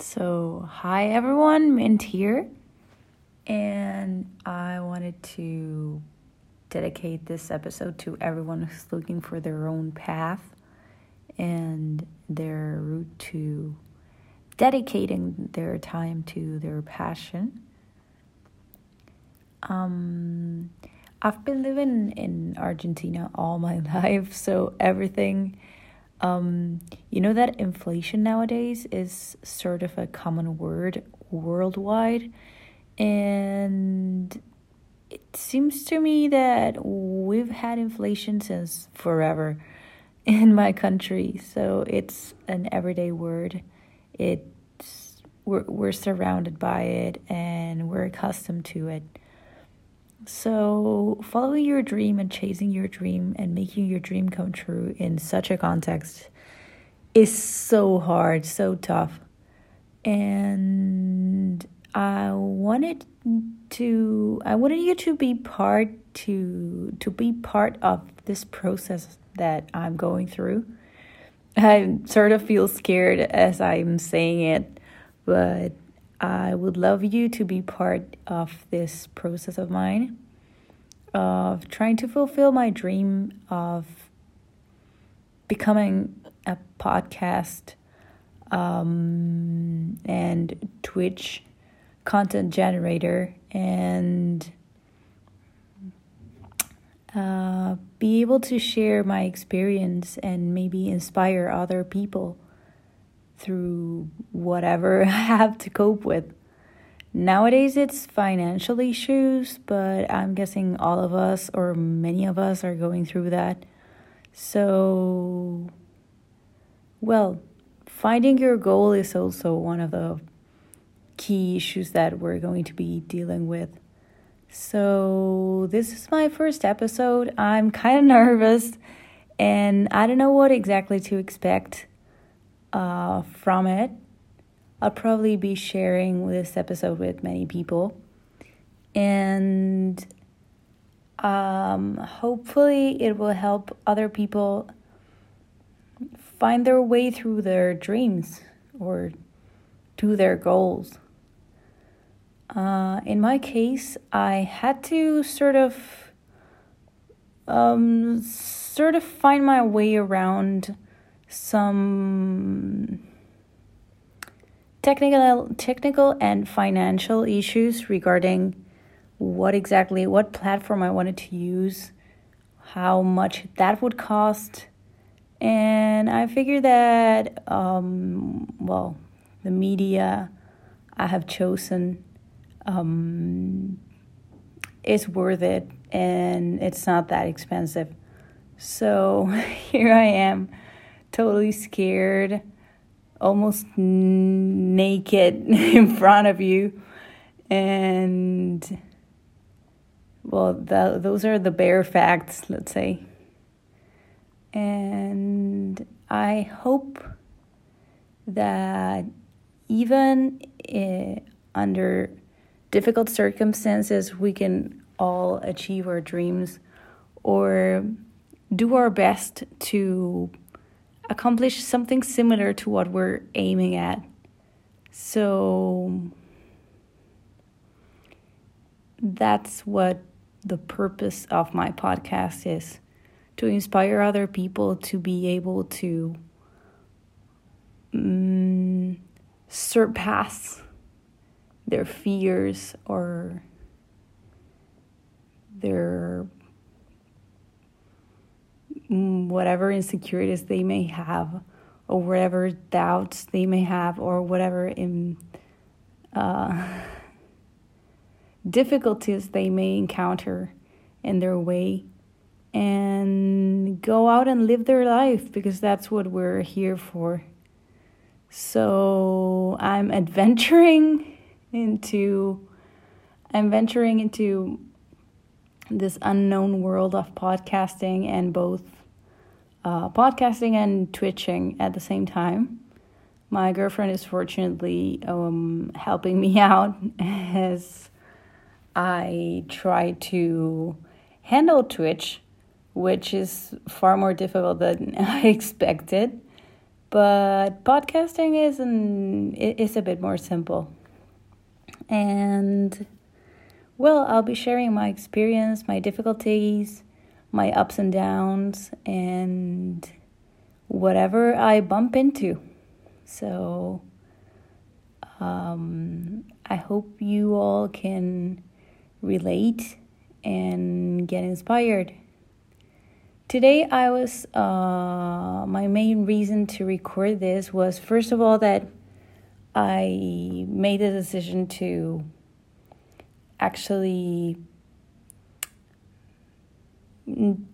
So, hi everyone, Mint here, and I wanted to dedicate this episode to everyone who's looking for their own path and their route to dedicating their time to their passion. Um, I've been living in Argentina all my life, so everything um, you know that inflation nowadays is sort of a common word worldwide, and it seems to me that we've had inflation since forever in my country. So it's an everyday word. It's we're we're surrounded by it and we're accustomed to it. So, following your dream and chasing your dream and making your dream come true in such a context is so hard, so tough. And I wanted to I wanted you to be part to to be part of this process that I'm going through. I sort of feel scared as I'm saying it, but I would love you to be part of this process of mine of trying to fulfill my dream of becoming a podcast um, and Twitch content generator and uh, be able to share my experience and maybe inspire other people through whatever I have to cope with. Nowadays, it's financial issues, but I'm guessing all of us or many of us are going through that. So, well, finding your goal is also one of the key issues that we're going to be dealing with. So, this is my first episode. I'm kind of nervous and I don't know what exactly to expect uh, from it. I'll probably be sharing this episode with many people. And um, hopefully, it will help other people find their way through their dreams or to their goals. Uh, in my case, I had to sort of um, sort of find my way around some technical technical and financial issues regarding what exactly what platform I wanted to use, how much that would cost, and I figured that um, well, the media I have chosen um, is worth it and it's not that expensive. So here I am totally scared, almost naked in front of you. And, well, those are the bare facts, let's say. And I hope that even uh, under difficult circumstances, we can all achieve our dreams or do our best to accomplish something similar to what we're aiming at. So that's what the purpose of my podcast is to inspire other people to be able to um, surpass their fears or their whatever insecurities they may have or whatever doubts they may have or whatever in uh, difficulties they may encounter in their way and go out and live their life because that's what we're here for. So I'm adventuring into I'm venturing into this unknown world of podcasting and both uh, podcasting and twitching at the same time. My girlfriend is fortunately um, helping me out as I try to handle Twitch, which is far more difficult than I expected. but podcasting is an is a bit more simple. And well, I'll be sharing my experience, my difficulties, my ups and downs, and whatever I bump into. So um, I hope you all can relate and get inspired. Today, I was, uh, my main reason to record this was first of all that I made a decision to actually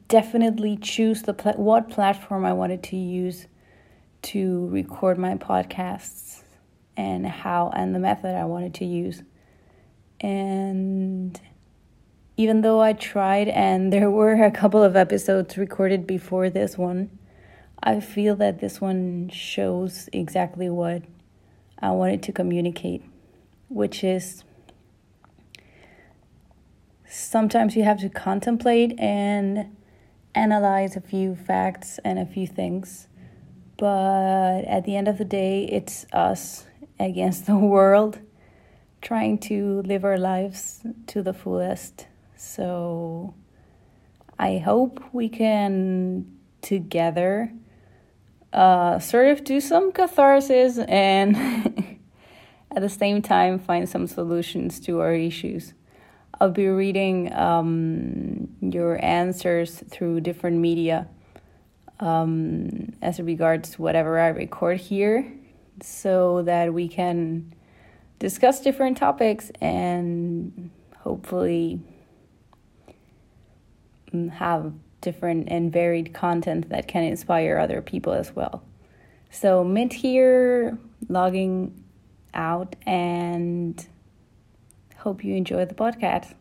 definitely choose the what platform I wanted to use to record my podcasts and how and the method I wanted to use. And even though I tried and there were a couple of episodes recorded before this one, I feel that this one shows exactly what I wanted to communicate, which is sometimes you have to contemplate and analyze a few facts and a few things. But at the end of the day, it's us against the world trying to live our lives to the fullest. So I hope we can together uh, sort of do some catharsis and at the same time find some solutions to our issues. I'll be reading um, your answers through different media um, as regards to whatever I record here so that we can discuss different topics and hopefully mm, have different and varied content that can inspire other people as well. So, Mint here, logging out and Hope you enjoy the podcast.